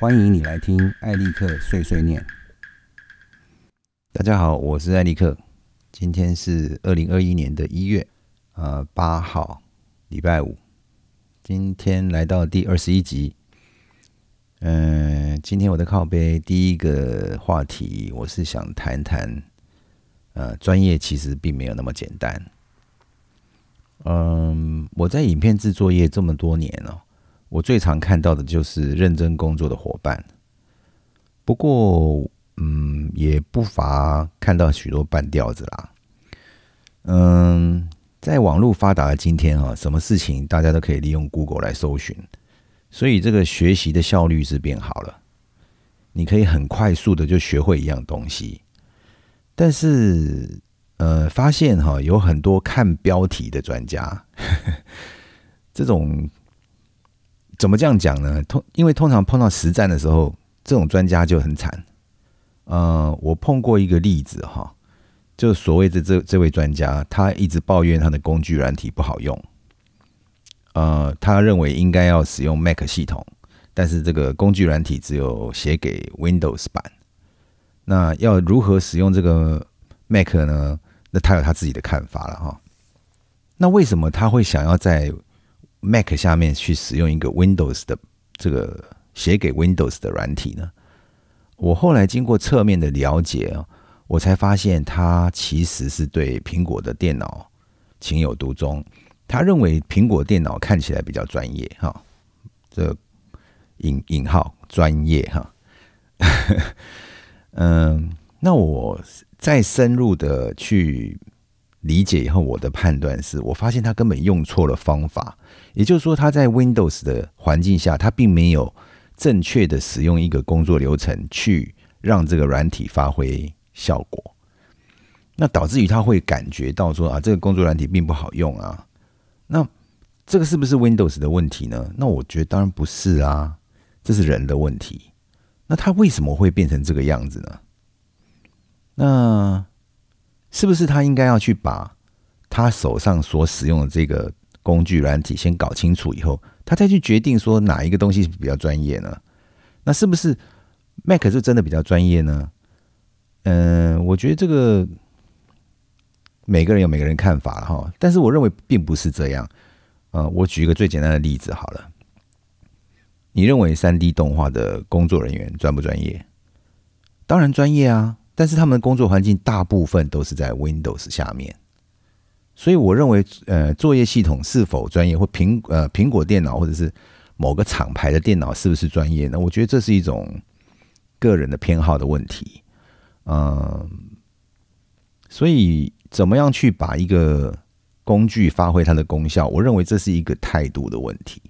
欢迎你来听艾利克碎碎念。大家好，我是艾利克。今天是二零二一年的一月呃八号，礼拜五。今天来到第二十一集。嗯，今天我的靠背第一个话题，我是想谈谈，呃，专业其实并没有那么简单。嗯，我在影片制作业这么多年了。我最常看到的就是认真工作的伙伴，不过，嗯，也不乏看到许多半吊子啦。嗯，在网络发达的今天啊，什么事情大家都可以利用 Google 来搜寻，所以这个学习的效率是变好了。你可以很快速的就学会一样东西，但是，呃，发现哈有很多看标题的专家，这种。怎么这样讲呢？通因为通常碰到实战的时候，这种专家就很惨。呃，我碰过一个例子哈，就所谓的这这位专家，他一直抱怨他的工具软体不好用。呃，他认为应该要使用 Mac 系统，但是这个工具软体只有写给 Windows 版。那要如何使用这个 Mac 呢？那他有他自己的看法了哈。那为什么他会想要在？Mac 下面去使用一个 Windows 的这个写给 Windows 的软体呢？我后来经过侧面的了解啊，我才发现他其实是对苹果的电脑情有独钟。他认为苹果电脑看起来比较专业哈，这引引号专业哈。嗯，那我再深入的去。理解以后，我的判断是我发现他根本用错了方法，也就是说，他在 Windows 的环境下，他并没有正确的使用一个工作流程去让这个软体发挥效果，那导致于他会感觉到说啊，这个工作软体并不好用啊。那这个是不是 Windows 的问题呢？那我觉得当然不是啊，这是人的问题。那他为什么会变成这个样子呢？那？是不是他应该要去把他手上所使用的这个工具软体先搞清楚以后，他再去决定说哪一个东西比较专业呢？那是不是 Mac 是真的比较专业呢？嗯，我觉得这个每个人有每个人看法哈，但是我认为并不是这样。呃，我举一个最简单的例子好了，你认为三 D 动画的工作人员专不专业？当然专业啊。但是他们的工作环境大部分都是在 Windows 下面，所以我认为，呃，作业系统是否专业，或苹呃苹果电脑或者是某个厂牌的电脑是不是专业呢？我觉得这是一种个人的偏好的问题。嗯，所以怎么样去把一个工具发挥它的功效？我认为这是一个态度的问题。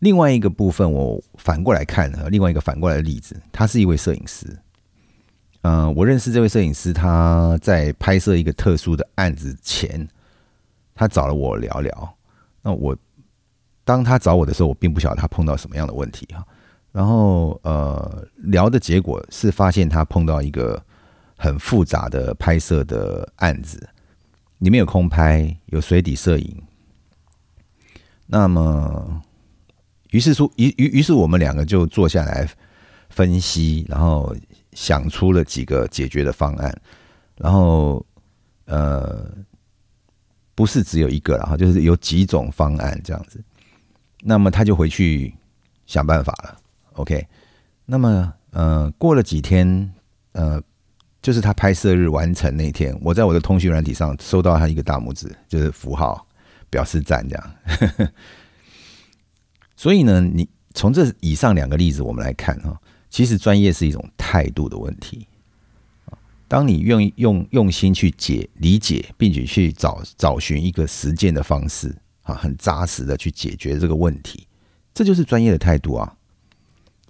另外一个部分，我反过来看，另外一个反过来的例子，他是一位摄影师。嗯，我认识这位摄影师，他在拍摄一个特殊的案子前，他找了我聊聊。那我当他找我的时候，我并不晓得他碰到什么样的问题哈。然后呃，聊的结果是发现他碰到一个很复杂的拍摄的案子，里面有空拍，有水底摄影。那么，于是说，于于于是我们两个就坐下来分析，然后。想出了几个解决的方案，然后呃，不是只有一个了哈，就是有几种方案这样子。那么他就回去想办法了。OK，那么呃，过了几天，呃，就是他拍摄日完成那天，我在我的通讯软体上收到他一个大拇指，就是符号表示赞这样。所以呢，你从这以上两个例子我们来看哈。其实专业是一种态度的问题当你愿意用用心去解理解，并且去找找寻一个实践的方式啊，很扎实的去解决这个问题，这就是专业的态度啊，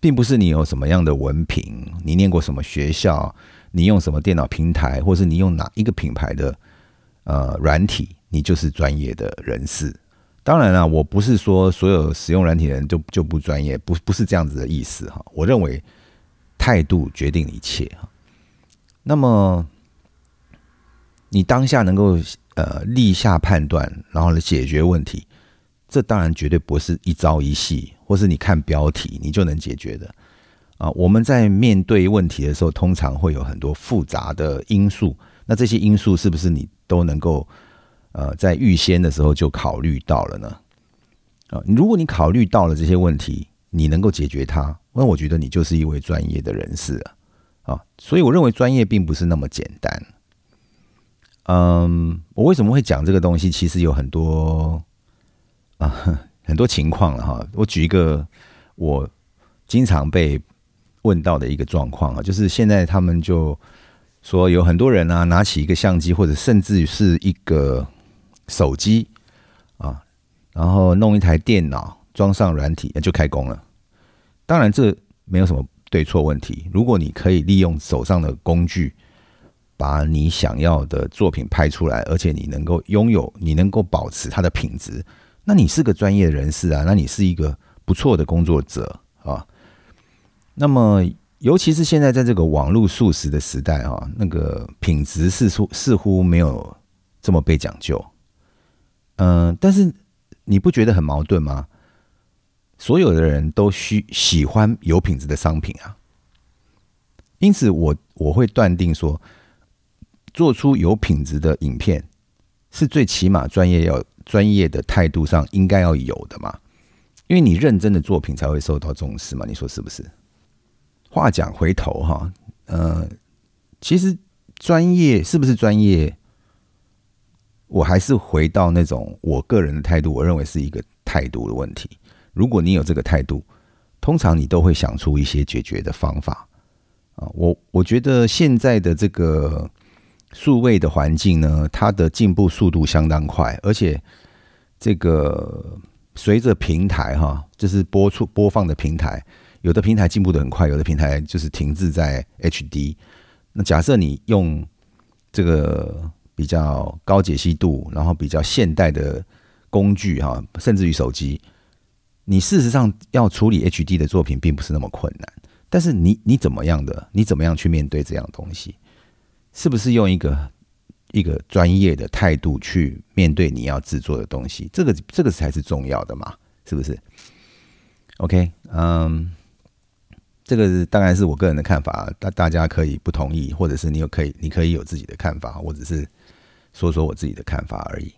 并不是你有什么样的文凭，你念过什么学校，你用什么电脑平台，或是你用哪一个品牌的呃软体，你就是专业的人士。当然了，我不是说所有使用软体的人就就不专业，不不是这样子的意思哈。我认为态度决定一切哈。那么你当下能够呃立下判断，然后来解决问题，这当然绝对不是一朝一夕，或是你看标题你就能解决的。啊，我们在面对问题的时候，通常会有很多复杂的因素。那这些因素是不是你都能够呃在预先的时候就考虑到了呢？啊，如果你考虑到了这些问题，你能够解决它，那我觉得你就是一位专业的人士了啊。所以我认为专业并不是那么简单。嗯，我为什么会讲这个东西？其实有很多啊很多情况了哈。我举一个我经常被问到的一个状况啊，就是现在他们就说有很多人啊，拿起一个相机或者甚至是一个手机啊，然后弄一台电脑，装上软体就开工了。当然这没有什么对错问题。如果你可以利用手上的工具。把你想要的作品拍出来，而且你能够拥有，你能够保持它的品质，那你是个专业人士啊，那你是一个不错的工作者啊。那么，尤其是现在在这个网络速食的时代啊，那个品质似乎似乎没有这么被讲究。嗯，但是你不觉得很矛盾吗？所有的人都需喜欢有品质的商品啊，因此我我会断定说。做出有品质的影片，是最起码专业要专业的态度上应该要有的嘛？因为你认真的作品才会受到重视嘛？你说是不是？话讲回头哈，呃，其实专业是不是专业，我还是回到那种我个人的态度，我认为是一个态度的问题。如果你有这个态度，通常你都会想出一些解决的方法啊。我我觉得现在的这个。数位的环境呢，它的进步速度相当快，而且这个随着平台哈，就是播出播放的平台，有的平台进步的很快，有的平台就是停滞在 HD。那假设你用这个比较高解析度，然后比较现代的工具哈，甚至于手机，你事实上要处理 HD 的作品并不是那么困难。但是你你怎么样的，你怎么样去面对这样东西？是不是用一个一个专业的态度去面对你要制作的东西？这个这个才是重要的嘛？是不是？OK，嗯，这个当然是我个人的看法，大大家可以不同意，或者是你有可以你可以有自己的看法，我只是说说我自己的看法而已。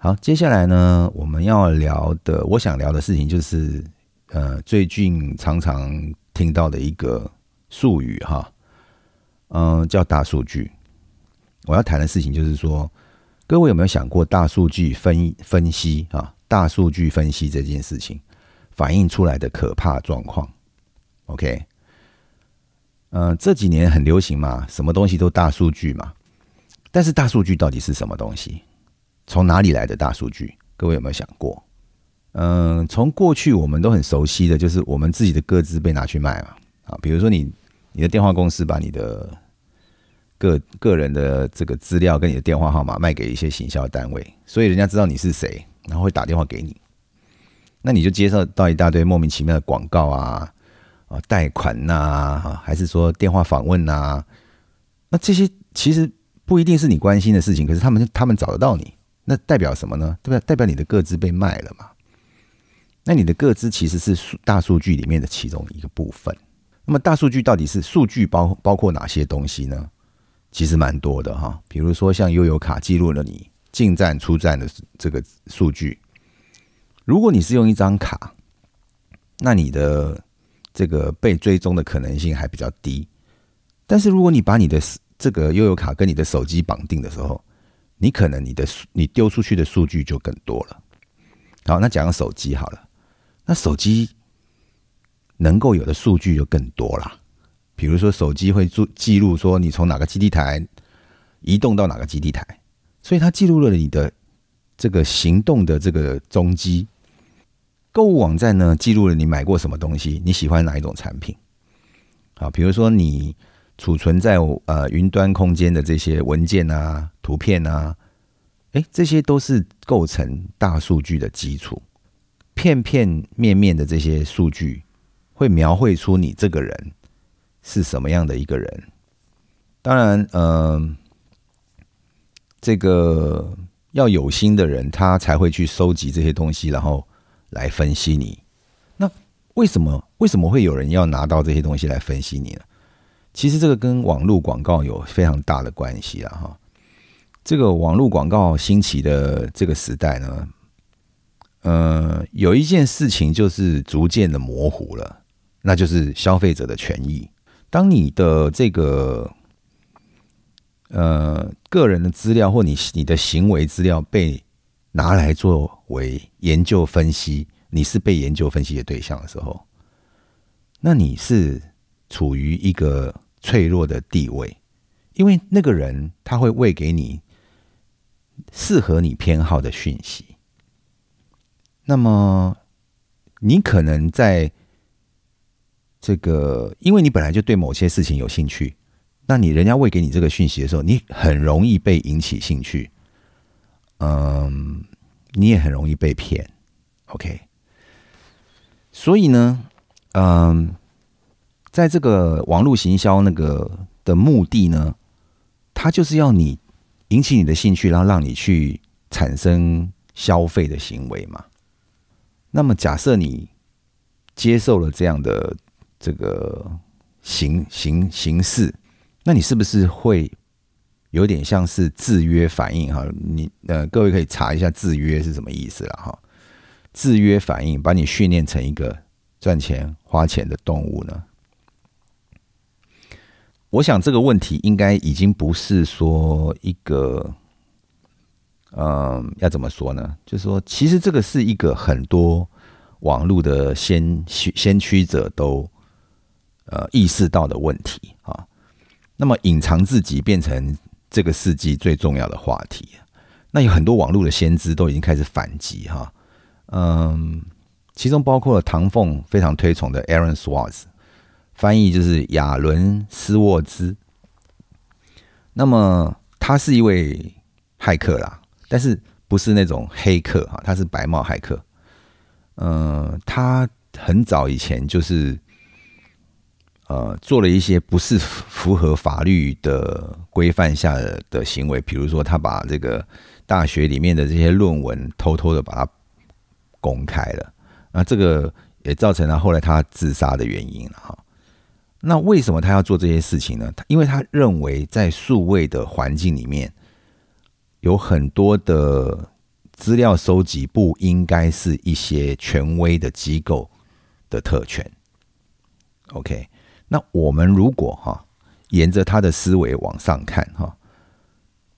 好，接下来呢，我们要聊的，我想聊的事情就是，呃，最近常常听到的一个术语哈。嗯，叫大数据。我要谈的事情就是说，各位有没有想过大数据分分析啊？大数据分析这件事情反映出来的可怕状况。OK，嗯，这几年很流行嘛，什么东西都大数据嘛。但是大数据到底是什么东西？从哪里来的大数据？各位有没有想过？嗯，从过去我们都很熟悉的就是我们自己的各自被拿去卖嘛。啊，比如说你。你的电话公司把你的个个人的这个资料跟你的电话号码卖给一些行销单位，所以人家知道你是谁，然后会打电话给你，那你就接受到一大堆莫名其妙的广告啊啊，贷款呐，还是说电话访问呐？那这些其实不一定是你关心的事情，可是他们他们找得到你，那代表什么呢？代表？代表你的个资被卖了嘛？那你的个资其实是数大数据里面的其中一个部分。那么大数据到底是数据包包括哪些东西呢？其实蛮多的哈，比如说像悠游卡记录了你进站出站的这个数据。如果你是用一张卡，那你的这个被追踪的可能性还比较低。但是如果你把你的这个悠游卡跟你的手机绑定的时候，你可能你的你丢出去的数据就更多了。好，那讲手机好了，那手机。能够有的数据就更多了，比如说手机会注记录说你从哪个基地台移动到哪个基地台，所以它记录了你的这个行动的这个踪迹。购物网站呢记录了你买过什么东西，你喜欢哪一种产品？好，比如说你储存在呃云端空间的这些文件啊、图片啊，哎，这些都是构成大数据的基础。片片面面的这些数据。会描绘出你这个人是什么样的一个人。当然，嗯，这个要有心的人，他才会去收集这些东西，然后来分析你。那为什么为什么会有人要拿到这些东西来分析你呢？其实这个跟网络广告有非常大的关系啊！哈，这个网络广告兴起的这个时代呢，呃，有一件事情就是逐渐的模糊了，那就是消费者的权益。当你的这个呃个人的资料或你你的行为资料被拿来作为研究分析。你是被研究分析的对象的时候，那你是处于一个脆弱的地位，因为那个人他会喂给你适合你偏好的讯息。那么你可能在这个，因为你本来就对某些事情有兴趣，那你人家喂给你这个讯息的时候，你很容易被引起兴趣，嗯，你也很容易被骗。OK。所以呢，嗯，在这个网络行销那个的目的呢，它就是要你引起你的兴趣，然后让你去产生消费的行为嘛。那么，假设你接受了这样的这个形形形式，那你是不是会有点像是制约反应？哈，你呃，各位可以查一下制约是什么意思了哈。制约反应，把你训练成一个赚钱花钱的动物呢？我想这个问题应该已经不是说一个，嗯，要怎么说呢？就是说，其实这个是一个很多网络的先先驱者都呃意识到的问题啊。那么，隐藏自己变成这个世纪最重要的话题。那有很多网络的先知都已经开始反击哈。嗯，其中包括了唐凤非常推崇的 Aaron Swartz，翻译就是亚伦斯沃兹。那么他是一位骇客啦，但是不是那种黑客哈，他是白帽骇客。嗯，他很早以前就是呃做了一些不是符合法律的规范下的的行为，比如说他把这个大学里面的这些论文偷偷的把它。公开了，那这个也造成了后来他自杀的原因了哈。那为什么他要做这些事情呢？因为他认为在数位的环境里面，有很多的资料收集不应该是一些权威的机构的特权。OK，那我们如果哈沿着他的思维往上看哈，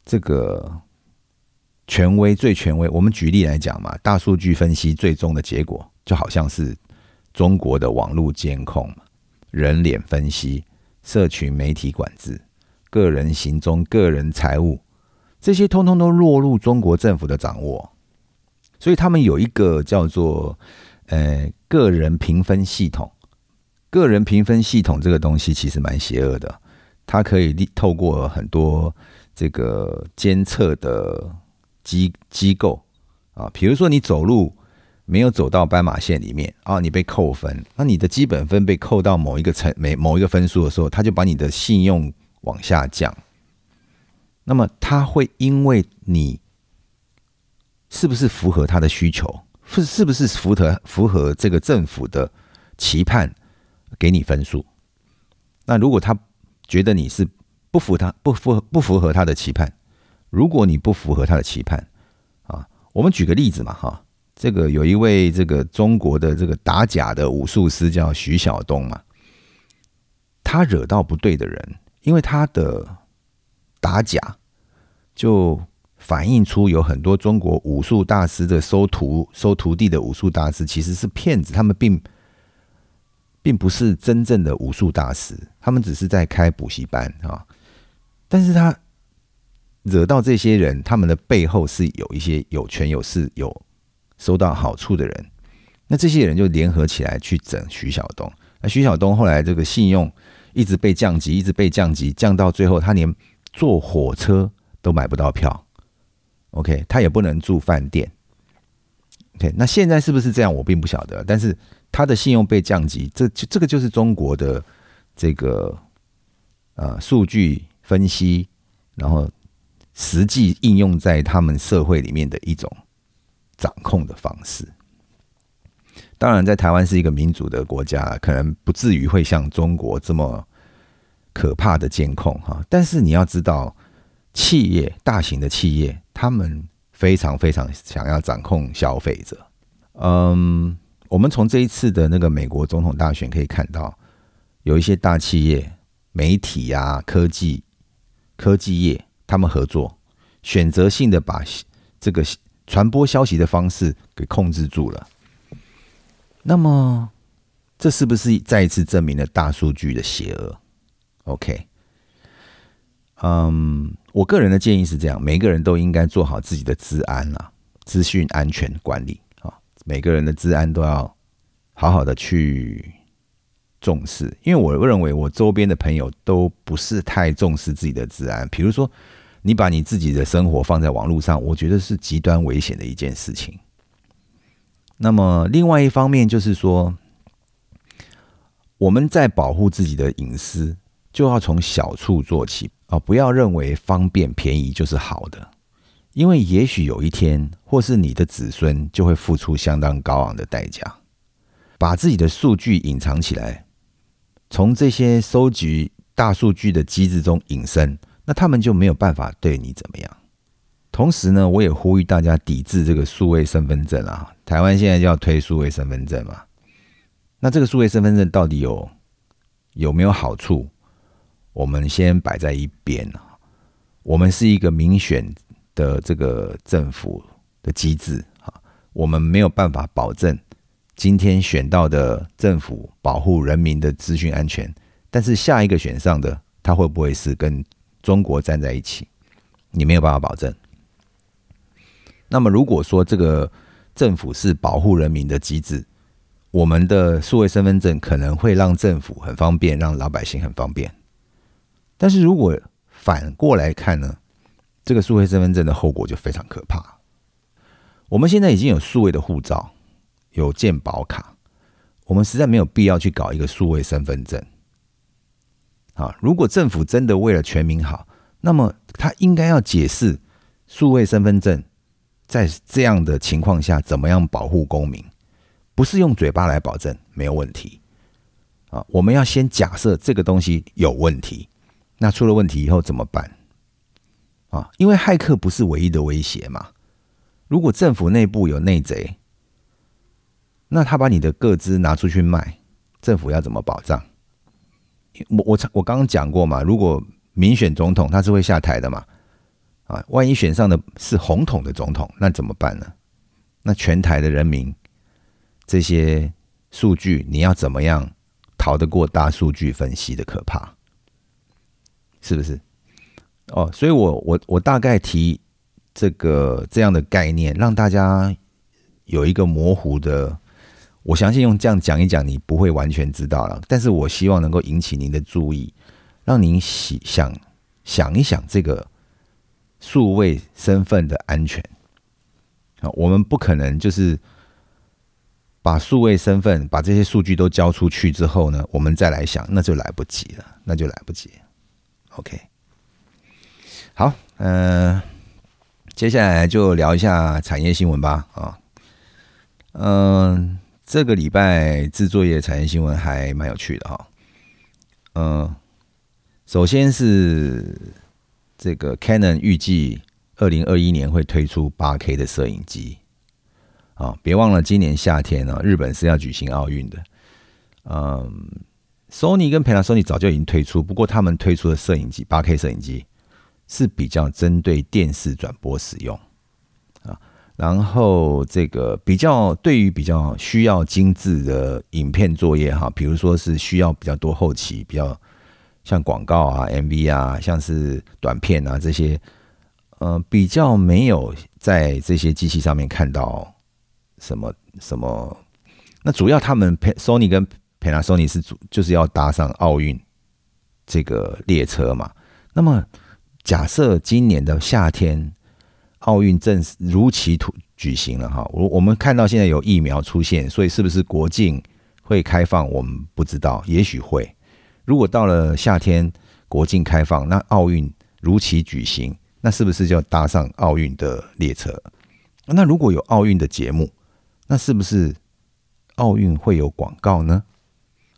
这个。权威最权威，我们举例来讲嘛，大数据分析最终的结果就好像是中国的网络监控、人脸分析、社群媒体管制、个人行踪、个人财务，这些通通都落入中国政府的掌握。所以他们有一个叫做呃个人评分系统，个人评分系统这个东西其实蛮邪恶的，它可以透过很多这个监测的。机机构啊，比如说你走路没有走到斑马线里面啊，你被扣分，那你的基本分被扣到某一个层、每某一个分数的时候，他就把你的信用往下降。那么他会因为你是不是符合他的需求，是是不是符合符合这个政府的期盼，给你分数。那如果他觉得你是不符他不符不符合他的期盼。如果你不符合他的期盼，啊，我们举个例子嘛，哈，这个有一位这个中国的这个打假的武术师叫徐晓东嘛，他惹到不对的人，因为他的打假，就反映出有很多中国武术大师的收徒收徒弟的武术大师其实是骗子，他们并并不是真正的武术大师，他们只是在开补习班啊，但是他。惹到这些人，他们的背后是有一些有权有势、有收到好处的人。那这些人就联合起来去整徐晓东。那徐晓东后来这个信用一直被降级，一直被降级，降到最后他连坐火车都买不到票。OK，他也不能住饭店。OK，那现在是不是这样？我并不晓得。但是他的信用被降级，这这个就是中国的这个呃数据分析，然后。实际应用在他们社会里面的一种掌控的方式。当然，在台湾是一个民主的国家，可能不至于会像中国这么可怕的监控哈。但是你要知道，企业大型的企业，他们非常非常想要掌控消费者。嗯，我们从这一次的那个美国总统大选可以看到，有一些大企业、媒体啊、科技、科技业，他们合作，选择性的把这个传播消息的方式给控制住了。那么，这是不是再一次证明了大数据的邪恶？OK，嗯，我个人的建议是这样：每个人都应该做好自己的治安啦，资讯安全管理啊，每个人的治安都要好好的去重视。因为我认为我周边的朋友都不是太重视自己的治安。比如说，你把你自己的生活放在网络上，我觉得是极端危险的一件事情。那么，另外一方面就是说，我们在保护自己的隐私，就要从小处做起啊！不要认为方便便宜就是好的，因为也许有一天，或是你的子孙就会付出相当高昂的代价，把自己的数据隐藏起来，从这些收集大数据的机制中隐身，那他们就没有办法对你怎么样。同时呢，我也呼吁大家抵制这个数位身份证啊！台湾现在就要推数位身份证嘛，那这个数位身份证到底有有没有好处？我们先摆在一边啊。我们是一个民选的这个政府的机制啊，我们没有办法保证今天选到的政府保护人民的资讯安全，但是下一个选上的他会不会是跟中国站在一起？你没有办法保证。那么，如果说这个政府是保护人民的机制，我们的数位身份证可能会让政府很方便，让老百姓很方便。但是如果反过来看呢，这个数位身份证的后果就非常可怕。我们现在已经有数位的护照，有健保卡，我们实在没有必要去搞一个数位身份证。啊，如果政府真的为了全民好，那么他应该要解释数位身份证。在这样的情况下，怎么样保护公民？不是用嘴巴来保证没有问题啊！我们要先假设这个东西有问题，那出了问题以后怎么办？啊，因为骇客不是唯一的威胁嘛。如果政府内部有内贼，那他把你的个资拿出去卖，政府要怎么保障？我我我刚刚讲过嘛，如果民选总统，他是会下台的嘛。啊，万一选上的是红统的总统，那怎么办呢？那全台的人民这些数据，你要怎么样逃得过大数据分析的可怕？是不是？哦，所以我我我大概提这个这样的概念，让大家有一个模糊的。我相信用这样讲一讲，你不会完全知道了。但是我希望能够引起您的注意，让您想想一想这个。数位身份的安全啊，我们不可能就是把数位身份、把这些数据都交出去之后呢，我们再来想，那就来不及了，那就来不及。OK，好，嗯，接下来就聊一下产业新闻吧。啊，嗯，这个礼拜制作业产业新闻还蛮有趣的哈。嗯，首先是。这个 Canon 预计二零二一年会推出八 K 的摄影机啊！别忘了今年夏天呢，日本是要举行奥运的。嗯，Sony 跟 Panasonic 早就已经推出，不过他们推出的摄影机八 K 摄影机是比较针对电视转播使用。然后这个比较对于比较需要精致的影片作业哈，比如说是需要比较多后期比较。像广告啊、MV 啊，像是短片啊这些，呃，比较没有在这些机器上面看到什么什么。那主要他们 Sony 跟 Panasonic 是主就是要搭上奥运这个列车嘛。那么假设今年的夏天奥运正式如期举行了哈，我我们看到现在有疫苗出现，所以是不是国境会开放？我们不知道，也许会。如果到了夏天国境开放，那奥运如期举行，那是不是就要搭上奥运的列车？那如果有奥运的节目，那是不是奥运会有广告呢？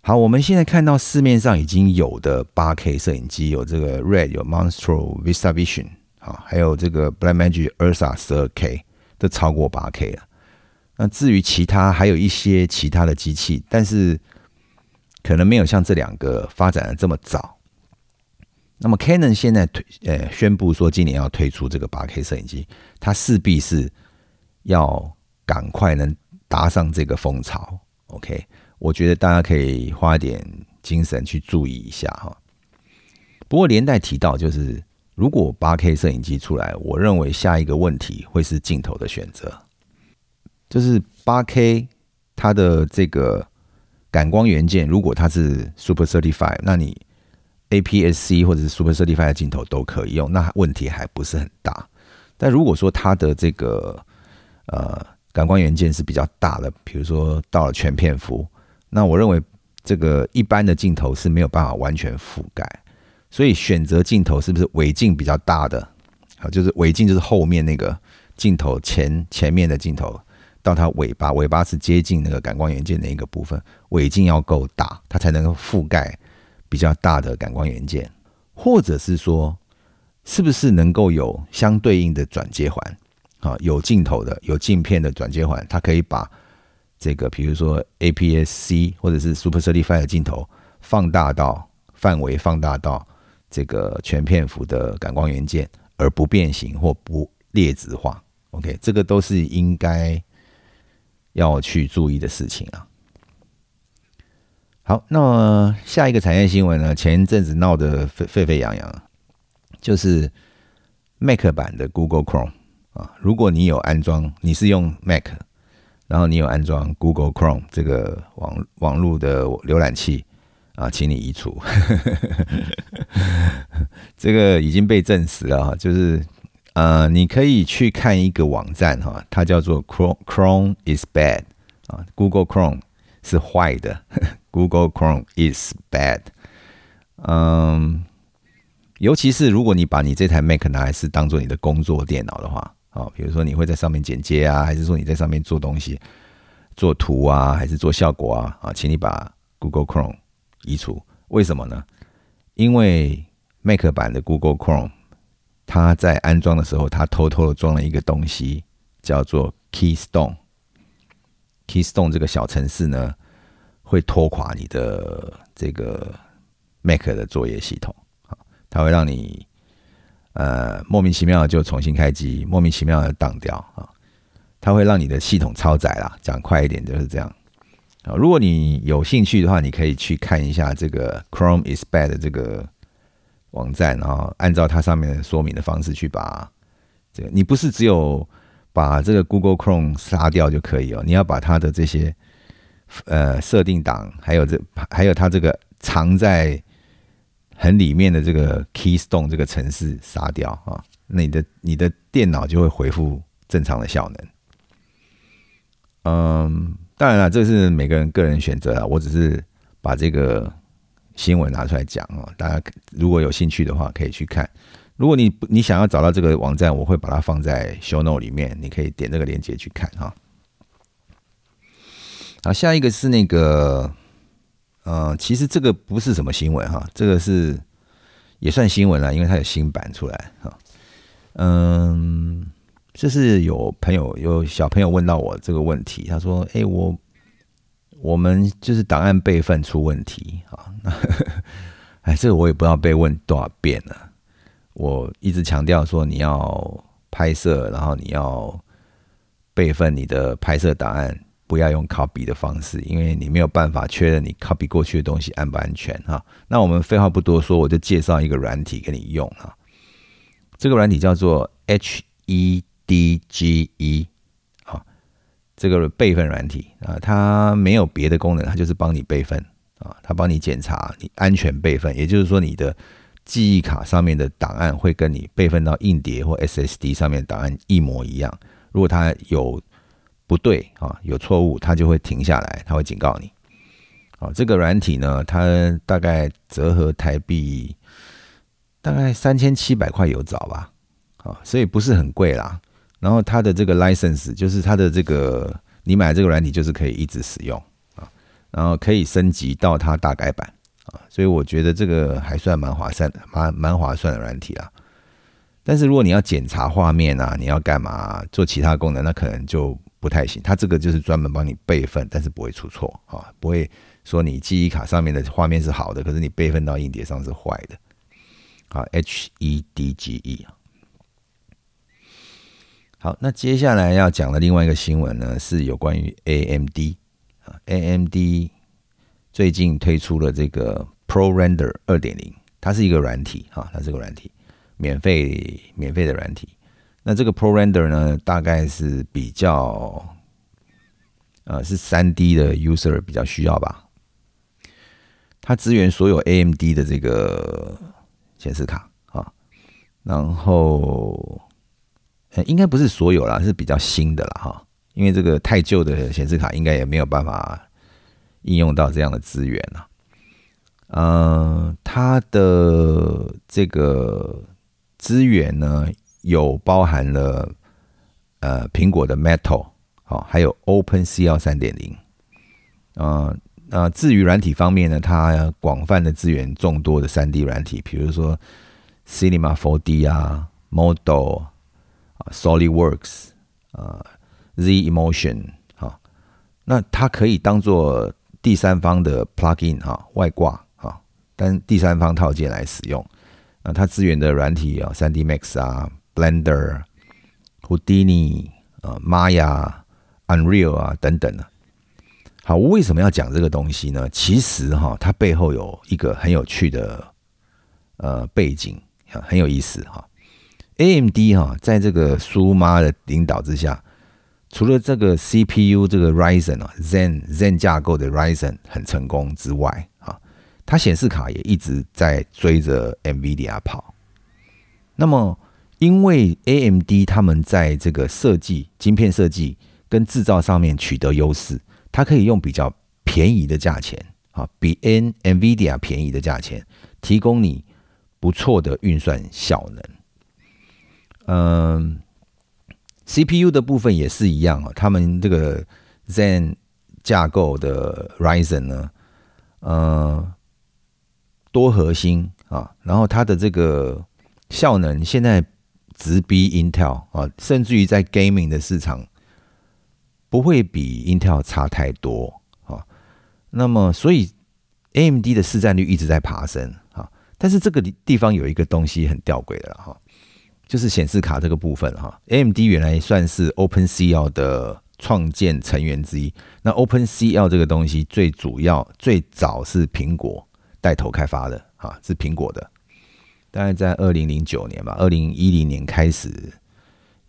好，我们现在看到市面上已经有的八 K 摄影机，有这个 Red，有 Monstro Vista 啊，还有这个 Blackmagic Ursa 十二 K，都超过八 K 了。那至于其他，还有一些其他的机器，但是可能没有像这两个发展的这么早。那么 Canon 现在推呃宣布说今年要推出这个八 K 摄影机，它势必是要赶快能搭上这个风潮。OK，我觉得大家可以花点精神去注意一下哈。不过连带提到就是，如果八 K 摄影机出来，我认为下一个问题会是镜头的选择，就是八 K 它的这个感光元件，如果它是 Super Thirty Five，那你 APS-C 或者是 Super Thirty Five 的镜头都可以用，那问题还不是很大。但如果说它的这个呃感光元件是比较大的，比如说到了全片幅，那我认为这个一般的镜头是没有办法完全覆盖。所以选择镜头是不是尾镜比较大的？好，就是尾镜就是后面那个镜头前前面的镜头到它尾巴，尾巴是接近那个感光元件的一个部分，尾镜要够大，它才能够覆盖。比较大的感光元件，或者是说，是不是能够有相对应的转接环？啊，有镜头的、有镜片的转接环，它可以把这个，比如说 APS-C 或者是 Super 35的镜头放大到范围，放大到这个全片幅的感光元件，而不变形或不劣质化。OK，这个都是应该要去注意的事情啊。好，那么下一个产业新闻呢？前一阵子闹得沸沸沸扬扬，就是 Mac 版的 Google Chrome 啊。如果你有安装，你是用 Mac，然后你有安装 Google Chrome 这个网网络的浏览器啊，请你移除。这个已经被证实了哈，就是呃，你可以去看一个网站哈，它叫做 Chrome Chrome is bad 啊，Google Chrome 是坏的。Google Chrome is bad。嗯，尤其是如果你把你这台 Mac 拿来是当做你的工作电脑的话，啊，比如说你会在上面剪接啊，还是说你在上面做东西、做图啊，还是做效果啊，啊，请你把 Google Chrome 移除。为什么呢？因为 Mac 版的 Google Chrome，它在安装的时候，它偷偷的装了一个东西，叫做 Keystone。Keystone 这个小程式呢？会拖垮你的这个 Mac 的作业系统啊，它会让你呃莫名其妙的就重新开机，莫名其妙的当掉啊，它会让你的系统超载啦。讲快一点就是这样啊。如果你有兴趣的话，你可以去看一下这个 Chrome is bad 这个网站，然后按照它上面的说明的方式去把这个，你不是只有把这个 Google Chrome 杀掉就可以哦，你要把它的这些。呃，设定档还有这还有它这个藏在很里面的这个 Keystone 这个程式杀掉啊，那你的你的电脑就会恢复正常的效能。嗯，当然了，这是每个人个人选择啊，我只是把这个新闻拿出来讲哦，大家如果有兴趣的话可以去看。如果你你想要找到这个网站，我会把它放在 Show Note 里面，你可以点这个链接去看哈。好，下一个是那个，呃，其实这个不是什么新闻哈，这个是也算新闻了，因为它有新版出来哈。嗯，就是有朋友有小朋友问到我这个问题，他说：“哎，我我们就是档案备份出问题啊。”哎，这个我也不知道被问多少遍了。我一直强调说，你要拍摄，然后你要备份你的拍摄档案。不要用 copy 的方式，因为你没有办法确认你 copy 过去的东西安不安全哈。那我们废话不多说，我就介绍一个软体给你用啊。这个软体叫做 HEDGE 啊，这个备份软体啊，它没有别的功能，它就是帮你备份啊，它帮你检查你安全备份，也就是说你的记忆卡上面的档案会跟你备份到硬碟或 SSD 上面档案一模一样。如果它有不对啊，有错误，它就会停下来，它会警告你。啊，这个软体呢，它大概折合台币大概三千七百块有找吧，啊，所以不是很贵啦。然后它的这个 license 就是它的这个你买这个软体就是可以一直使用啊然后可以升级到它大改版啊，所以我觉得这个还算蛮划算的，蛮蛮划算的软体啦。但是如果你要检查画面啊，你要干嘛做其他功能，那可能就不太行。它这个就是专门帮你备份，但是不会出错啊，不会说你记忆卡上面的画面是好的，可是你备份到硬碟上是坏的。好，H E D G E 好，那接下来要讲的另外一个新闻呢，是有关于 A M D 啊，A M D 最近推出了这个 Pro Render 二点零，它是一个软体哈，它是个软体。免费免费的软体，那这个 Pro Render 呢，大概是比较，呃，是三 D 的 user 比较需要吧。它支援所有 AMD 的这个显示卡啊，然后，呃，应该不是所有啦，是比较新的啦哈，因为这个太旧的显示卡应该也没有办法应用到这样的资源了。嗯，它的这个。资源呢，有包含了呃苹果的 Metal，好，还有 OpenCL 三点零，啊那至于软体方面呢，它广泛的资源众多的三 D 软体，比如说 Cinema 4D 啊，Model，SolidWorks 啊，Z Emotion 哈，那它可以当做第三方的 plugin 哈，外挂哈，但第三方套件来使用。啊，它支援的软体啊，3D Max 啊，Blender、Houdini 啊，Maya、Unreal 啊等等的。好，我为什么要讲这个东西呢？其实哈，它背后有一个很有趣的呃背景，很有意思哈。AMD 哈，在这个苏妈的领导之下，除了这个 CPU 这个 Ryzen 啊，Zen Zen 架构的 Ryzen 很成功之外，啊它显示卡也一直在追着 NVIDIA 跑。那么，因为 AMD 他们在这个设计晶片设计跟制造上面取得优势，它可以用比较便宜的价钱，啊，比 N NVIDIA 便宜的价钱，提供你不错的运算效能。嗯，CPU 的部分也是一样啊，他们这个 Zen 架构的 Ryzen 呢，呃。多核心啊，然后它的这个效能现在直逼 Intel 啊，甚至于在 Gaming 的市场不会比 Intel 差太多啊。那么，所以 AMD 的市占率一直在爬升啊。但是这个地方有一个东西很吊诡的哈，就是显示卡这个部分哈。AMD 原来算是 OpenCL 的创建成员之一，那 OpenCL 这个东西最主要最早是苹果。带头开发的啊，是苹果的。大概在二零零九年吧，二零一零年开始，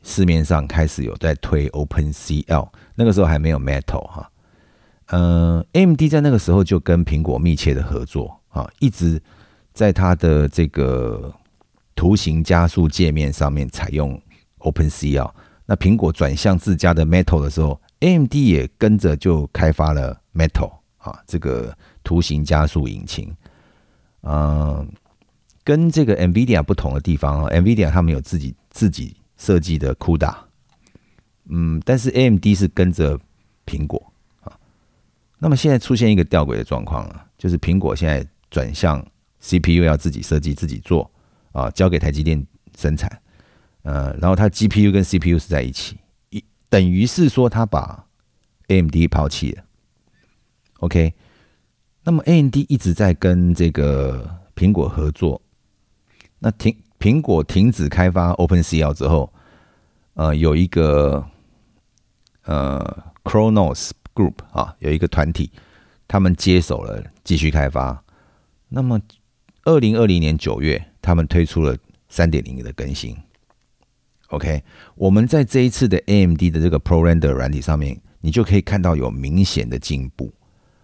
市面上开始有在推 OpenCL，那个时候还没有 Metal 哈。嗯，AMD 在那个时候就跟苹果密切的合作啊，一直在它的这个图形加速界面上面采用 OpenCL。那苹果转向自家的 Metal 的时候，AMD 也跟着就开发了 Metal 啊，这个图形加速引擎。嗯，跟这个 NVIDIA 不同的地方啊，NVIDIA 他们有自己自己设计的 CUDA，嗯，但是 AMD 是跟着苹果啊。那么现在出现一个吊诡的状况了，就是苹果现在转向 CPU 要自己设计自己做啊，交给台积电生产，呃，然后它 GPU 跟 CPU 是在一起，一等于是说它把 AMD 抛弃了，OK。那么 AMD 一直在跟这个苹果合作，那停苹果停止开发 OpenCL 之后，呃，有一个呃 Chronos Group 啊，有一个团体，他们接手了继续开发。那么二零二零年九月，他们推出了三点零的更新。OK，我们在这一次的 AMD 的这个 Pro Render 软体上面，你就可以看到有明显的进步。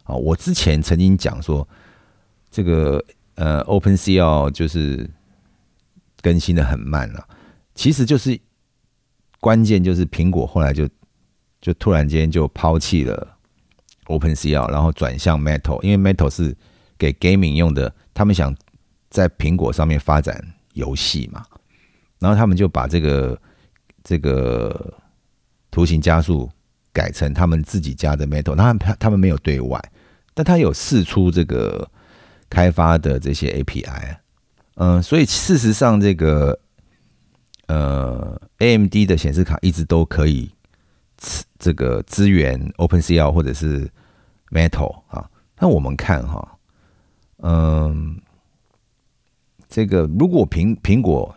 啊，我之前曾经讲说，这个呃，OpenCL 就是更新的很慢了，其实就是关键就是苹果后来就就突然间就抛弃了 OpenCL，然后转向 Metal，因为 Metal 是给 Gaming 用的，他们想在苹果上面发展游戏嘛，然后他们就把这个这个图形加速改成他们自己家的 Metal，那他他们没有对外。但他有试出这个开发的这些 API，嗯，所以事实上这个呃 AMD 的显示卡一直都可以这个支援 OpenCL 或者是 Metal 啊。那我们看哈，嗯，这个如果苹苹果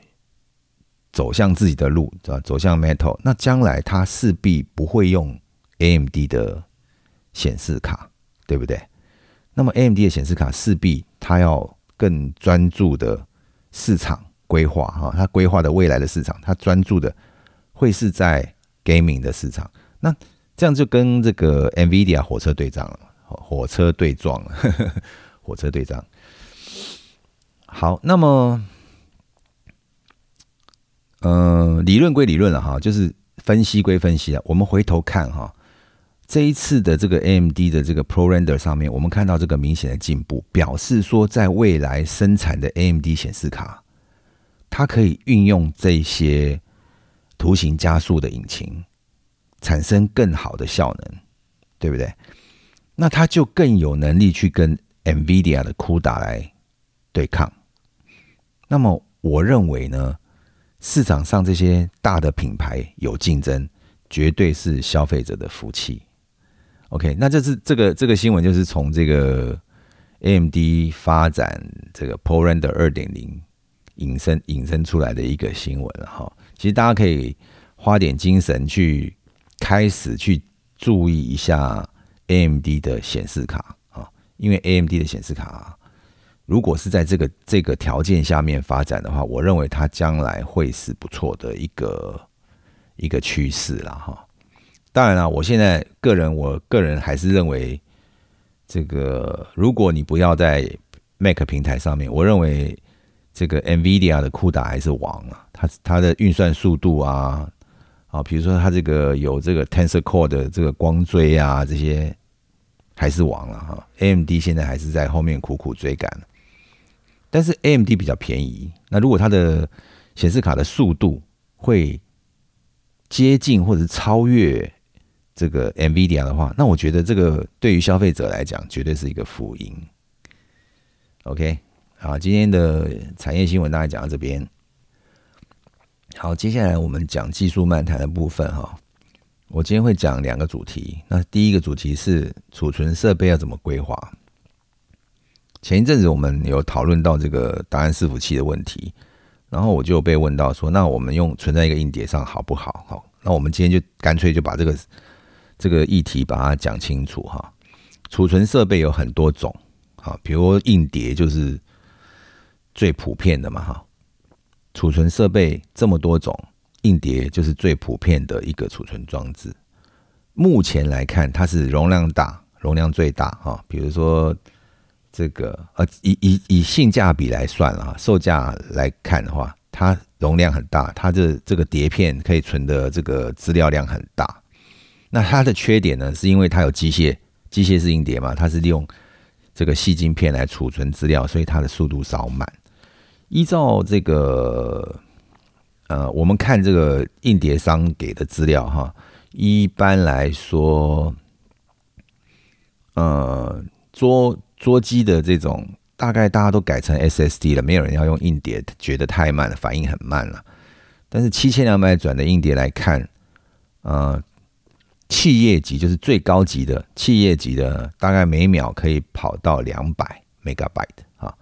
走向自己的路，啊，走向 Metal，那将来它势必不会用 AMD 的显示卡，对不对？那么 AMD 的显示卡势必它要更专注的市场规划哈，它规划的未来的市场，它专注的会是在 Gaming 的市场。那这样就跟这个 NVIDIA 火车对仗了，火车对撞了，火车对撞。好，那么。呃，理论归理论了哈，就是分析归分析了。我们回头看哈，这一次的这个 AMD 的这个 Pro Render 上面，我们看到这个明显的进步，表示说在未来生产的 AMD 显示卡，它可以运用这些图形加速的引擎，产生更好的效能，对不对？那它就更有能力去跟 NVIDIA 的 CUDA 来对抗。那么我认为呢？市场上这些大的品牌有竞争，绝对是消费者的福气。OK，那这是这个这个新闻就是从这个 AMD 发展这个 p o r e n d e r 二点零引申引申出来的一个新闻哈。其实大家可以花点精神去开始去注意一下 AMD 的显示卡啊，因为 AMD 的显示卡。如果是在这个这个条件下面发展的话，我认为它将来会是不错的一个一个趋势了哈。当然了，我现在个人我个人还是认为，这个如果你不要在 Mac 平台上面，我认为这个 NVIDIA 的酷达还是王啊。它它的运算速度啊，啊，比如说它这个有这个 Tensor Core 的这个光追啊，这些还是王了哈。AMD 现在还是在后面苦苦追赶。但是 AMD 比较便宜，那如果它的显示卡的速度会接近或者超越这个 NVIDIA 的话，那我觉得这个对于消费者来讲绝对是一个福音。OK，好，今天的产业新闻大概讲到这边。好，接下来我们讲技术漫谈的部分哈。我今天会讲两个主题，那第一个主题是储存设备要怎么规划。前一阵子我们有讨论到这个答案伺服器的问题，然后我就被问到说：“那我们用存在一个硬碟上好不好？”好，那我们今天就干脆就把这个这个议题把它讲清楚哈。储存设备有很多种，好，比如硬碟就是最普遍的嘛哈。储存设备这么多种，硬碟就是最普遍的一个储存装置。目前来看，它是容量大，容量最大哈。比如说。这个呃，以以以性价比来算啊，售价来看的话，它容量很大，它的这个碟片可以存的这个资料量很大。那它的缺点呢，是因为它有机械机械式硬碟嘛，它是利用这个细晶片来储存资料，所以它的速度稍慢。依照这个呃，我们看这个硬碟商给的资料哈，一般来说，呃，桌。桌机的这种大概大家都改成 SSD 了，没有人要用硬碟，觉得太慢了，反应很慢了。但是七千两百转的硬碟来看，呃，企业级就是最高级的企业级的，大概每秒可以跑到两百 megabyte 啊，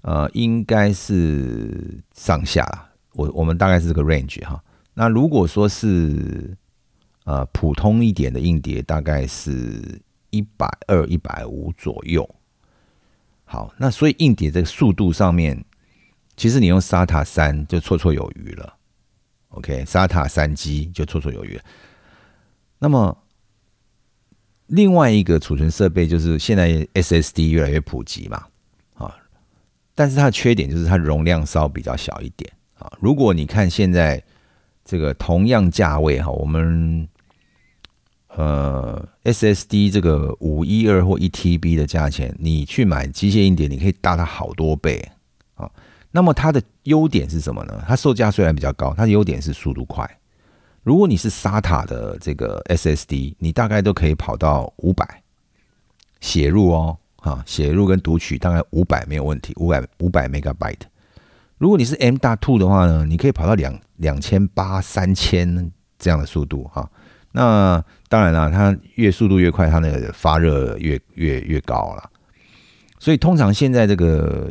呃，应该是上下了。我我们大概是这个 range 哈。那如果说是呃普通一点的硬碟，大概是一百二、一百五左右。好，那所以硬碟这个速度上面，其实你用 SATA 三就绰绰有余了。OK，SATA 三 G 就绰绰有余。那么另外一个储存设备就是现在 SSD 越来越普及嘛，啊，但是它的缺点就是它容量稍比较小一点啊。如果你看现在这个同样价位哈，我们。呃，SSD 这个五一二或一 TB 的价钱，你去买机械硬碟，你可以大它好多倍啊。那么它的优点是什么呢？它售价虽然比较高，它的优点是速度快。如果你是 SATA 的这个 SSD，你大概都可以跑到五百写入哦，哈，写入跟读取大概五百没有问题，五百五百 megabyte。如果你是 M 大 two 的话呢，你可以跑到两两千八、三千这样的速度哈。那当然了，它越速度越快，它那个发热越越越高了。所以通常现在这个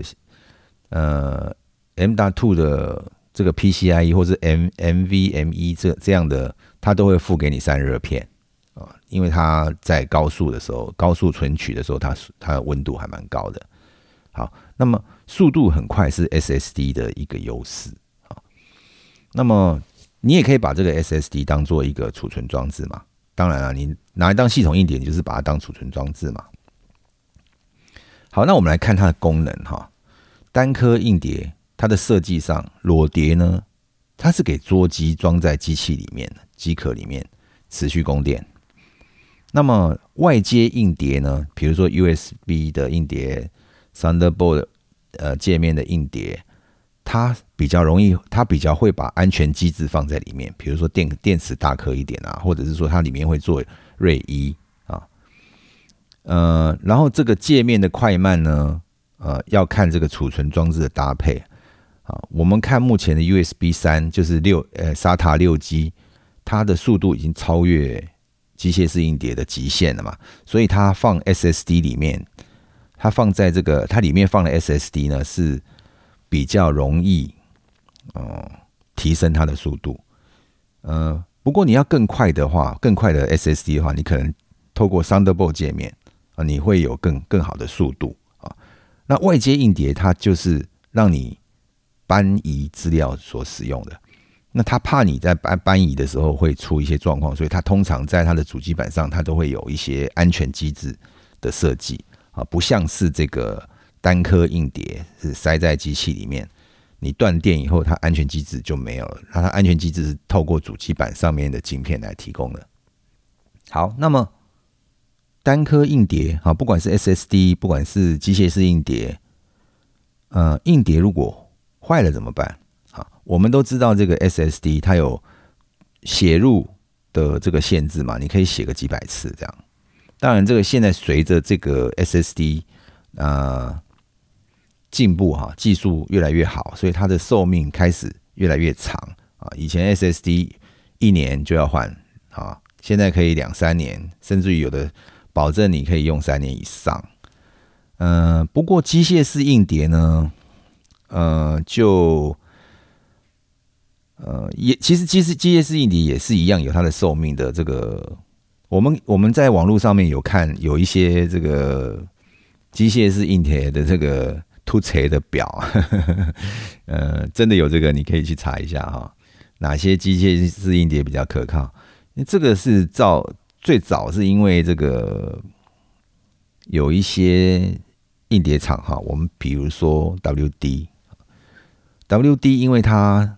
呃 M 大 two 的这个 PCIe 或者 M MVMe 这这样的，它都会附给你散热片啊，因为它在高速的时候，高速存取的时候，它它的温度还蛮高的。好，那么速度很快是 SSD 的一个优势啊。那么你也可以把这个 SSD 当做一个储存装置嘛。当然了，你拿来当系统硬碟，就是把它当储存装置嘛。好，那我们来看它的功能哈。单颗硬碟，它的设计上裸碟呢，它是给桌机装在机器里面的机壳里面持续供电。那么外接硬碟呢，比如说 USB 的硬碟、Thunderbolt 呃界面的硬碟。它比较容易，它比较会把安全机制放在里面，比如说电电池大颗一点啊，或者是说它里面会做锐一啊，呃，然后这个界面的快慢呢，呃，要看这个储存装置的搭配啊。我们看目前的 USB 三，就是六呃 SATA 六 G，它的速度已经超越机械式硬碟的极限了嘛，所以它放 SSD 里面，它放在这个它里面放的 SSD 呢是。比较容易，哦，提升它的速度。呃，不过你要更快的话，更快的 SSD 的话，你可能透过 Thunderbolt 界面啊，你会有更更好的速度啊。那外接硬碟它就是让你搬移资料所使用的。那它怕你在搬搬移的时候会出一些状况，所以它通常在它的主机板上，它都会有一些安全机制的设计啊，不像是这个。单颗硬碟是塞在机器里面，你断电以后，它安全机制就没有了。那它安全机制是透过主机板上面的镜片来提供的。好，那么单颗硬碟啊，不管是 SSD，不管是机械式硬碟，呃，硬碟如果坏了怎么办？啊，我们都知道这个 SSD 它有写入的这个限制嘛，你可以写个几百次这样。当然，这个现在随着这个 SSD 呃。进步哈，技术越来越好，所以它的寿命开始越来越长啊。以前 SSD 一年就要换啊，现在可以两三年，甚至于有的保证你可以用三年以上。嗯，不过机械式硬碟呢，呃，就呃也其实其实机械式硬碟也是一样有它的寿命的。这个我们我们在网络上面有看有一些这个机械式硬碟的这个。凸锤的表，呃，真的有这个，你可以去查一下哈。哪些机械式硬碟比较可靠？这个是照最早是因为这个有一些硬碟厂哈，我们比如说 WD，WD 因为它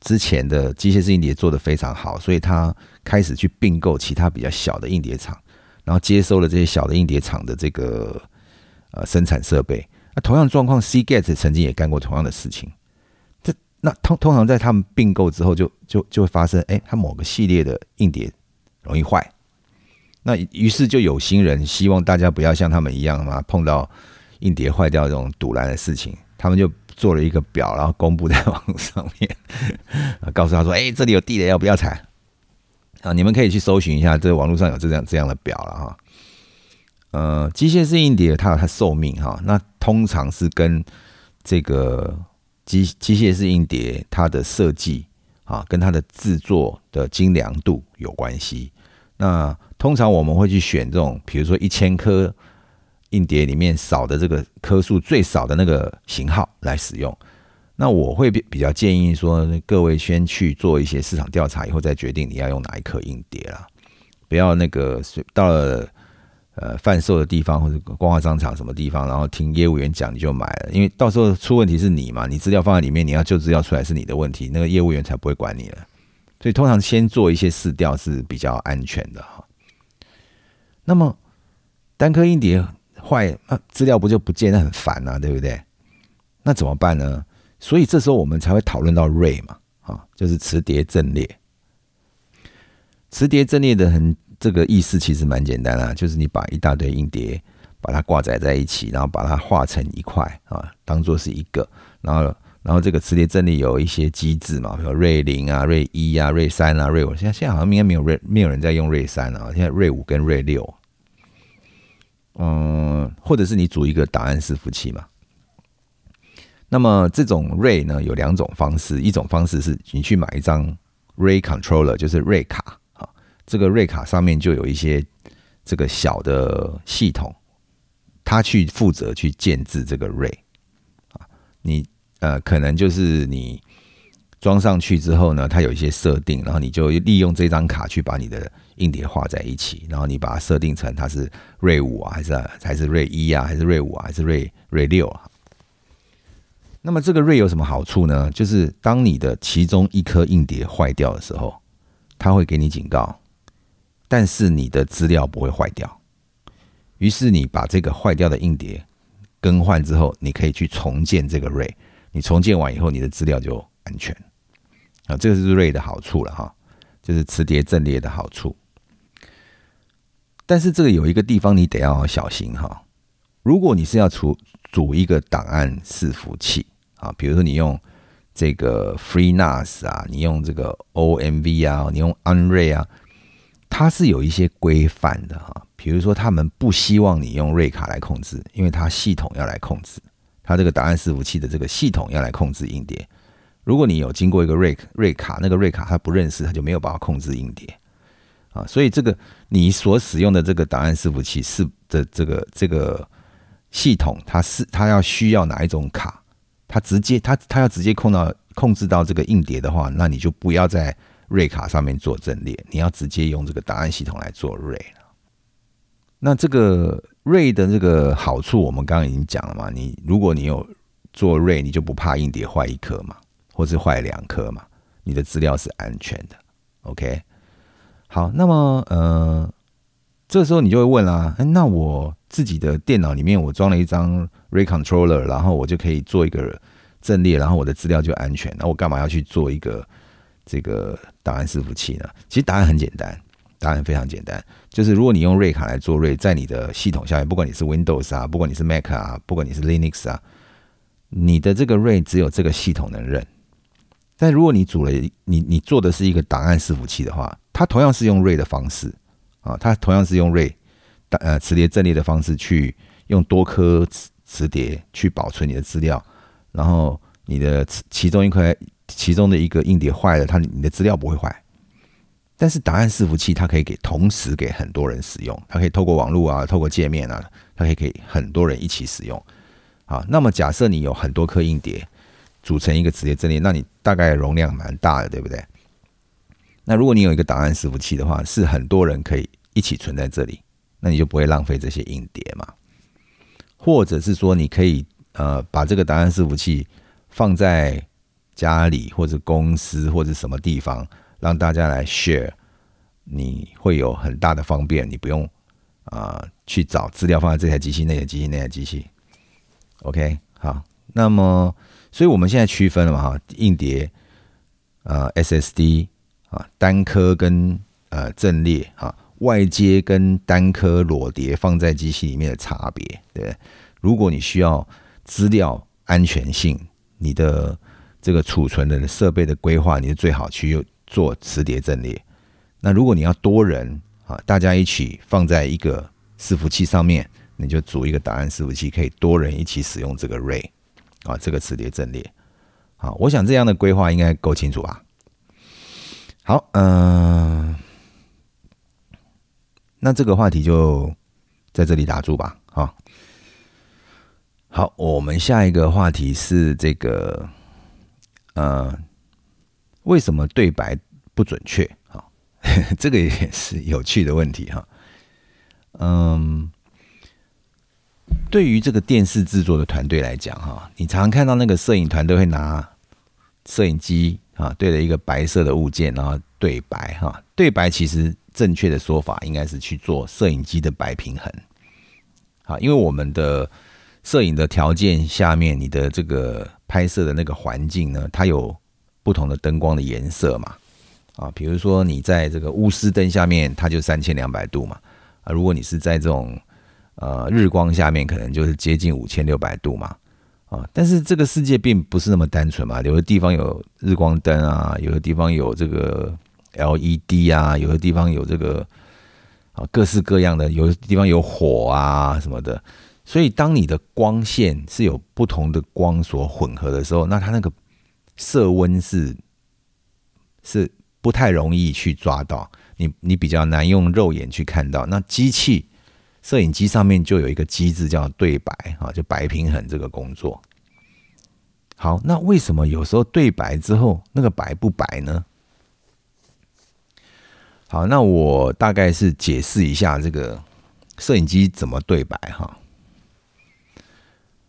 之前的机械式硬碟做的非常好，所以它开始去并购其他比较小的硬碟厂，然后接收了这些小的硬碟厂的这个呃生产设备。那同样状况，Cgate 曾经也干过同样的事情。这那通通常在他们并购之后，就就就会发生，哎，它某个系列的硬碟容易坏。那于是就有心人希望大家不要像他们一样嘛，碰到硬碟坏掉这种堵拦的事情，他们就做了一个表，然后公布在网上面，告诉他说，哎，这里有地雷，要不要踩？啊，你们可以去搜寻一下，这网络上有这样这样的表了哈。呃，机械式硬碟它有它寿命哈，那通常是跟这个机机械式硬碟它的设计啊，跟它的制作的精良度有关系。那通常我们会去选这种，比如说一千颗硬碟里面少的这个颗数最少的那个型号来使用。那我会比比较建议说，各位先去做一些市场调查，以后再决定你要用哪一颗硬碟啦，不要那个到了。呃，贩售的地方或者光华商场什么地方，然后听业务员讲你就买了，因为到时候出问题是你嘛，你资料放在里面，你要旧资料出来是你的问题，那个业务员才不会管你了。所以通常先做一些试调是比较安全的哈。那么单颗硬碟坏，那资料不就不见，那很烦啊，对不对？那怎么办呢？所以这时候我们才会讨论到 RAY 嘛，啊，就是磁碟阵列，磁碟阵列的很。这个意思其实蛮简单啊，就是你把一大堆硬碟把它挂载在一起，然后把它画成一块啊，当做是一个，然后然后这个磁碟阵列有一些机制嘛，比如瑞零啊、瑞一啊、瑞三啊、瑞五，现在现在好像应该没有瑞没有人在用瑞三了，现在瑞五跟瑞六，嗯，或者是你组一个档案伺服器嘛。那么这种瑞呢有两种方式，一种方式是你去买一张 Ray Controller，就是瑞卡，这个瑞卡上面就有一些这个小的系统，它去负责去建制这个瑞啊，你呃可能就是你装上去之后呢，它有一些设定，然后你就利用这张卡去把你的硬碟画在一起，然后你把它设定成它是瑞五啊，还是还是瑞一啊，还是瑞五啊，还是瑞瑞六啊。那么这个瑞有什么好处呢？就是当你的其中一颗硬碟坏掉的时候，它会给你警告，但是你的资料不会坏掉。于是你把这个坏掉的硬碟更换之后，你可以去重建这个 Ray。你重建完以后，你的资料就安全。啊，这个是 Ray 的好处了哈，就是磁碟阵列的好处。但是这个有一个地方你得要小心哈，如果你是要组组一个档案伺服器。啊，比如说你用这个 FreeNAS 啊，你用这个 OMV 啊，你用 UNRA 啊，它是有一些规范的哈。比如说，他们不希望你用瑞卡来控制，因为它系统要来控制，它这个档案伺服器的这个系统要来控制硬碟。如果你有经过一个瑞瑞卡，那个瑞卡它不认识，它就没有办法控制硬碟啊。所以这个你所使用的这个档案伺服器是的这个这个系统，它是它要需要哪一种卡？它直接，它它要直接控到控制到这个硬碟的话，那你就不要再瑞卡上面做阵列，你要直接用这个档案系统来做瑞了。那这个瑞的这个好处，我们刚刚已经讲了嘛。你如果你有做瑞，你就不怕硬碟坏一颗嘛，或是坏两颗嘛，你的资料是安全的。OK，好，那么呃，这时候你就会问啦，哎，那我自己的电脑里面我装了一张。Ray Controller，然后我就可以做一个阵列，然后我的资料就安全。那我干嘛要去做一个这个档案伺服器呢？其实答案很简单，答案非常简单，就是如果你用瑞卡来做瑞，在你的系统下面，不管你是 Windows 啊，不管你是 Mac 啊，不管你是 Linux 啊，你的这个瑞只有这个系统能认。但如果你组了你你做的是一个档案伺服器的话，它同样是用瑞的方式啊，它同样是用瑞呃磁碟阵列的方式去用多颗。磁磁碟去保存你的资料，然后你的其中一块、其中的一个硬碟坏了，它你的资料不会坏。但是档案伺服器它可以给同时给很多人使用，它可以透过网络啊，透过界面啊，它可以给很多人一起使用。好，那么假设你有很多颗硬碟组成一个磁碟阵列，那你大概容量蛮大的，对不对？那如果你有一个档案伺服器的话，是很多人可以一起存在这里，那你就不会浪费这些硬碟嘛。或者是说，你可以呃把这个档案伺服器放在家里或者公司或者什么地方，让大家来 share，你会有很大的方便，你不用啊去找资料放在这台机器、那台机器、那台机器。OK，好，那么所以我们现在区分了嘛哈，硬碟呃 SSD 啊单颗跟呃阵列啊。外接跟单颗裸碟放在机器里面的差别，对如果你需要资料安全性，你的这个储存的设备的规划，你是最好去做磁碟阵列。那如果你要多人啊，大家一起放在一个伺服器上面，你就组一个档案伺服器，可以多人一起使用这个 Ray 啊，这个磁碟阵列。好，我想这样的规划应该够清楚吧？好，嗯。那这个话题就在这里打住吧，好。好，我们下一个话题是这个，呃，为什么对白不准确？哈，这个也是有趣的问题哈。嗯，对于这个电视制作的团队来讲，哈，你常常看到那个摄影团队会拿摄影机啊对着一个白色的物件，然后对白哈，对白其实。正确的说法应该是去做摄影机的白平衡，好，因为我们的摄影的条件下面，你的这个拍摄的那个环境呢，它有不同的灯光的颜色嘛，啊，比如说你在这个钨丝灯下面，它就三千两百度嘛，啊，如果你是在这种呃日光下面可能就是接近五千六百度嘛，啊，但是这个世界并不是那么单纯嘛，有的地方有日光灯啊，有的地方有这个 LED 啊，有的地方有这个啊各式各样的，有的地方有火啊什么的，所以当你的光线是有不同的光所混合的时候，那它那个色温是是不太容易去抓到。你你比较难用肉眼去看到，那机器摄影机上面就有一个机制叫对白啊，就白平衡这个工作。好，那为什么有时候对白之后那个白不白呢？好，那我大概是解释一下这个摄影机怎么对白哈。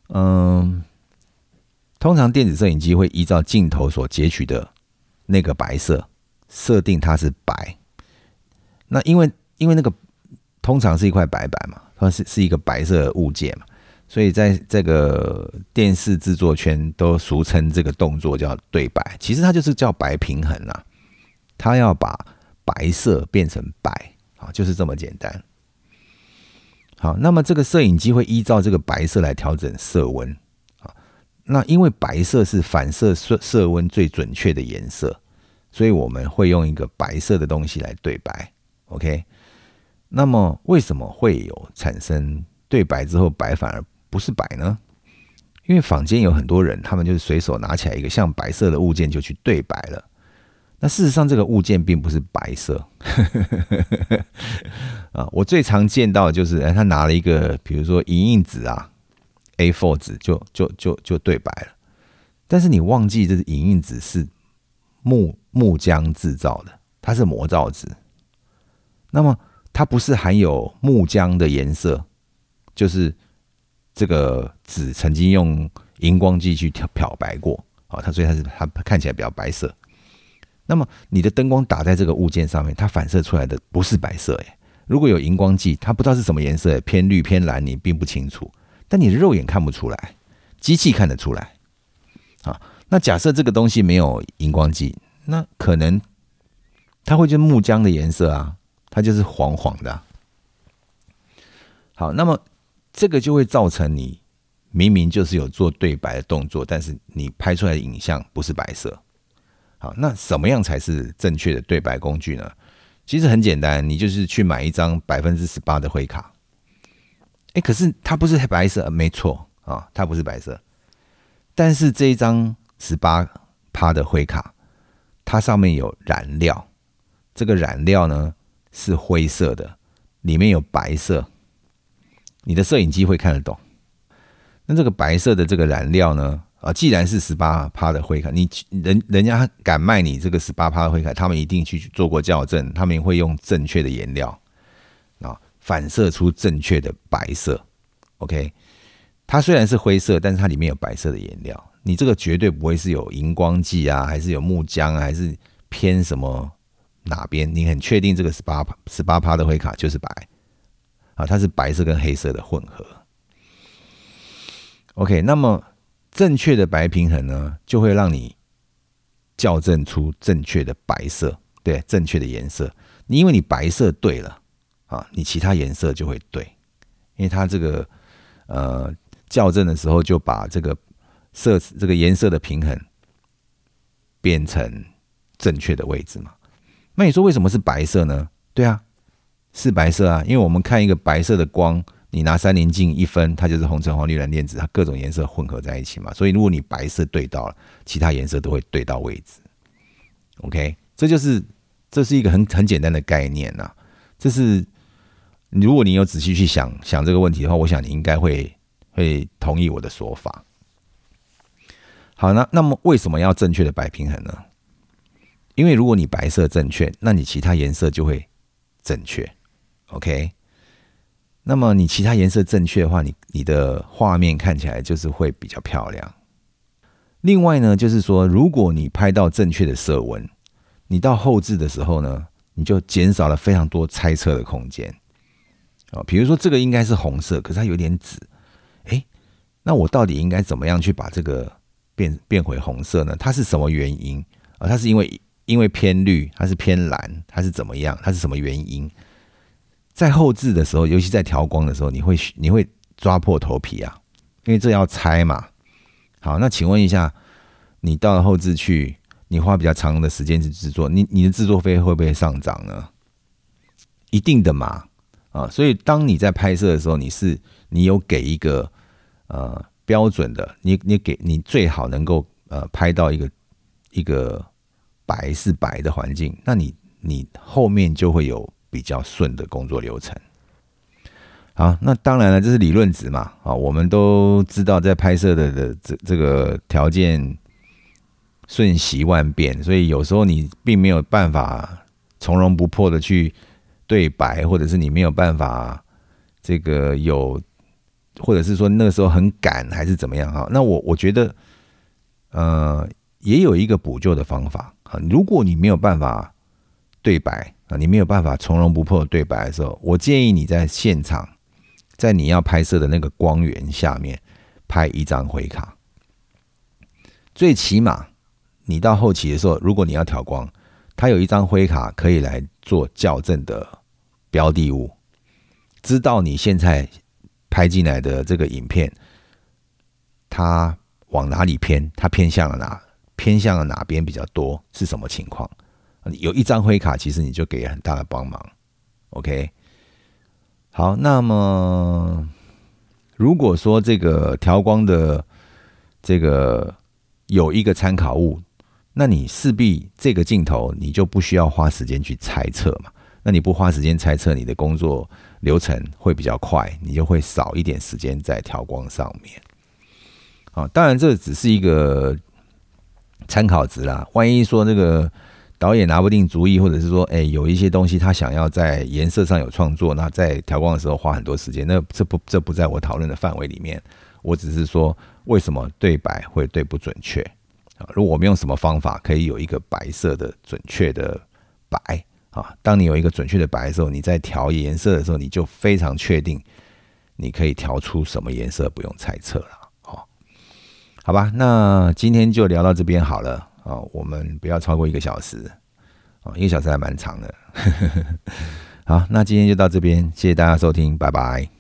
嗯，通常电子摄影机会依照镜头所截取的那个白色设定它是白。那因为因为那个通常是一块白板嘛，它是是一个白色物件嘛，所以在这个电视制作圈都俗称这个动作叫对白，其实它就是叫白平衡啊，它要把白色变成白啊，就是这么简单。好，那么这个摄影机会依照这个白色来调整色温啊，那因为白色是反射色色温最准确的颜色，所以我们会用一个白色的东西来对白。OK，那么为什么会有产生对白之后白反而不是白呢？因为坊间有很多人，他们就是随手拿起来一个像白色的物件就去对白了。那事实上这个物件并不是白色。啊，我最常见到的就是，哎，他拿了一个，比如说银印纸啊，A4 纸就就就就对白了。但是你忘记这是银印纸是木木浆制造的，它是磨造纸。那么它不是含有木浆的颜色，就是这个纸曾经用荧光剂去漂漂白过啊，它所以它是它看起来比较白色。那么你的灯光打在这个物件上面，它反射出来的不是白色诶。如果有荧光剂，它不知道是什么颜色，偏绿偏蓝，你并不清楚。但你的肉眼看不出来，机器看得出来。啊，那假设这个东西没有荧光剂，那可能它会就木浆的颜色啊。它就是黄黄的。好，那么这个就会造成你明明就是有做对白的动作，但是你拍出来的影像不是白色。好，那什么样才是正确的对白工具呢？其实很简单，你就是去买一张百分之十八的灰卡。哎，可是它不是白色，没错啊，它不是白色。但是这一张十八趴的灰卡，它上面有染料，这个染料呢？是灰色的，里面有白色，你的摄影机会看得懂。那这个白色的这个染料呢？啊，既然是十八趴的灰卡，你人人家敢卖你这个十八趴的灰卡，他们一定去做过校正，他们会用正确的颜料啊，反射出正确的白色。OK，它虽然是灰色，但是它里面有白色的颜料，你这个绝对不会是有荧光剂啊，还是有木浆，啊还是偏什么？哪边你很确定这个十八十八趴的灰卡就是白啊？它是白色跟黑色的混合。OK，那么正确的白平衡呢，就会让你校正出正确的白色，对，正确的颜色。你因为你白色对了啊，你其他颜色就会对，因为它这个呃校正的时候就把这个色这个颜色的平衡变成正确的位置嘛。那你说为什么是白色呢？对啊，是白色啊，因为我们看一个白色的光，你拿三棱镜一分，它就是红橙黄绿蓝靛紫，它各种颜色混合在一起嘛。所以如果你白色对到了，其他颜色都会对到位置。OK，这就是这是一个很很简单的概念呐。这是如果你有仔细去想想这个问题的话，我想你应该会会同意我的说法。好，那那么为什么要正确的摆平衡呢？因为如果你白色正确，那你其他颜色就会正确，OK？那么你其他颜色正确的话，你你的画面看起来就是会比较漂亮。另外呢，就是说，如果你拍到正确的色温，你到后置的时候呢，你就减少了非常多猜测的空间。啊，比如说这个应该是红色，可是它有点紫，哎，那我到底应该怎么样去把这个变变回红色呢？它是什么原因啊？它是因为因为偏绿，它是偏蓝，它是怎么样？它是什么原因？在后置的时候，尤其在调光的时候，你会你会抓破头皮啊，因为这要拆嘛。好，那请问一下，你到了后置去，你花比较长的时间去制作，你你的制作费会不会上涨呢？一定的嘛，啊，所以当你在拍摄的时候，你是你有给一个呃标准的，你你给你最好能够呃拍到一个一个白是白的环境，那你你后面就会有比较顺的工作流程。好，那当然了，这是理论值嘛，啊，我们都知道在拍摄的的这这个条件瞬息万变，所以有时候你并没有办法从容不迫的去。对白，或者是你没有办法，这个有，或者是说那个时候很赶，还是怎么样哈？那我我觉得，呃，也有一个补救的方法啊。如果你没有办法对白啊，你没有办法从容不迫对白的时候，我建议你在现场，在你要拍摄的那个光源下面拍一张灰卡。最起码，你到后期的时候，如果你要调光，它有一张灰卡可以来做校正的。标的物，知道你现在拍进来的这个影片，它往哪里偏？它偏向了哪？偏向了哪边比较多？是什么情况？有一张灰卡，其实你就给很大的帮忙。OK，好，那么如果说这个调光的这个有一个参考物，那你势必这个镜头你就不需要花时间去猜测嘛。那你不花时间猜测，你的工作流程会比较快，你就会少一点时间在调光上面。啊，当然这只是一个参考值啦。万一说那个导演拿不定主意，或者是说，哎，有一些东西他想要在颜色上有创作，那在调光的时候花很多时间，那这不这不在我讨论的范围里面。我只是说，为什么对白会对不准确啊？如果我们用什么方法可以有一个白色的准确的白？啊，当你有一个准确的白的时候，你在调颜色的时候，你就非常确定你可以调出什么颜色，不用猜测了。哦，好吧，那今天就聊到这边好了。啊，我们不要超过一个小时。啊，一个小时还蛮长的。好，那今天就到这边，谢谢大家收听，拜拜。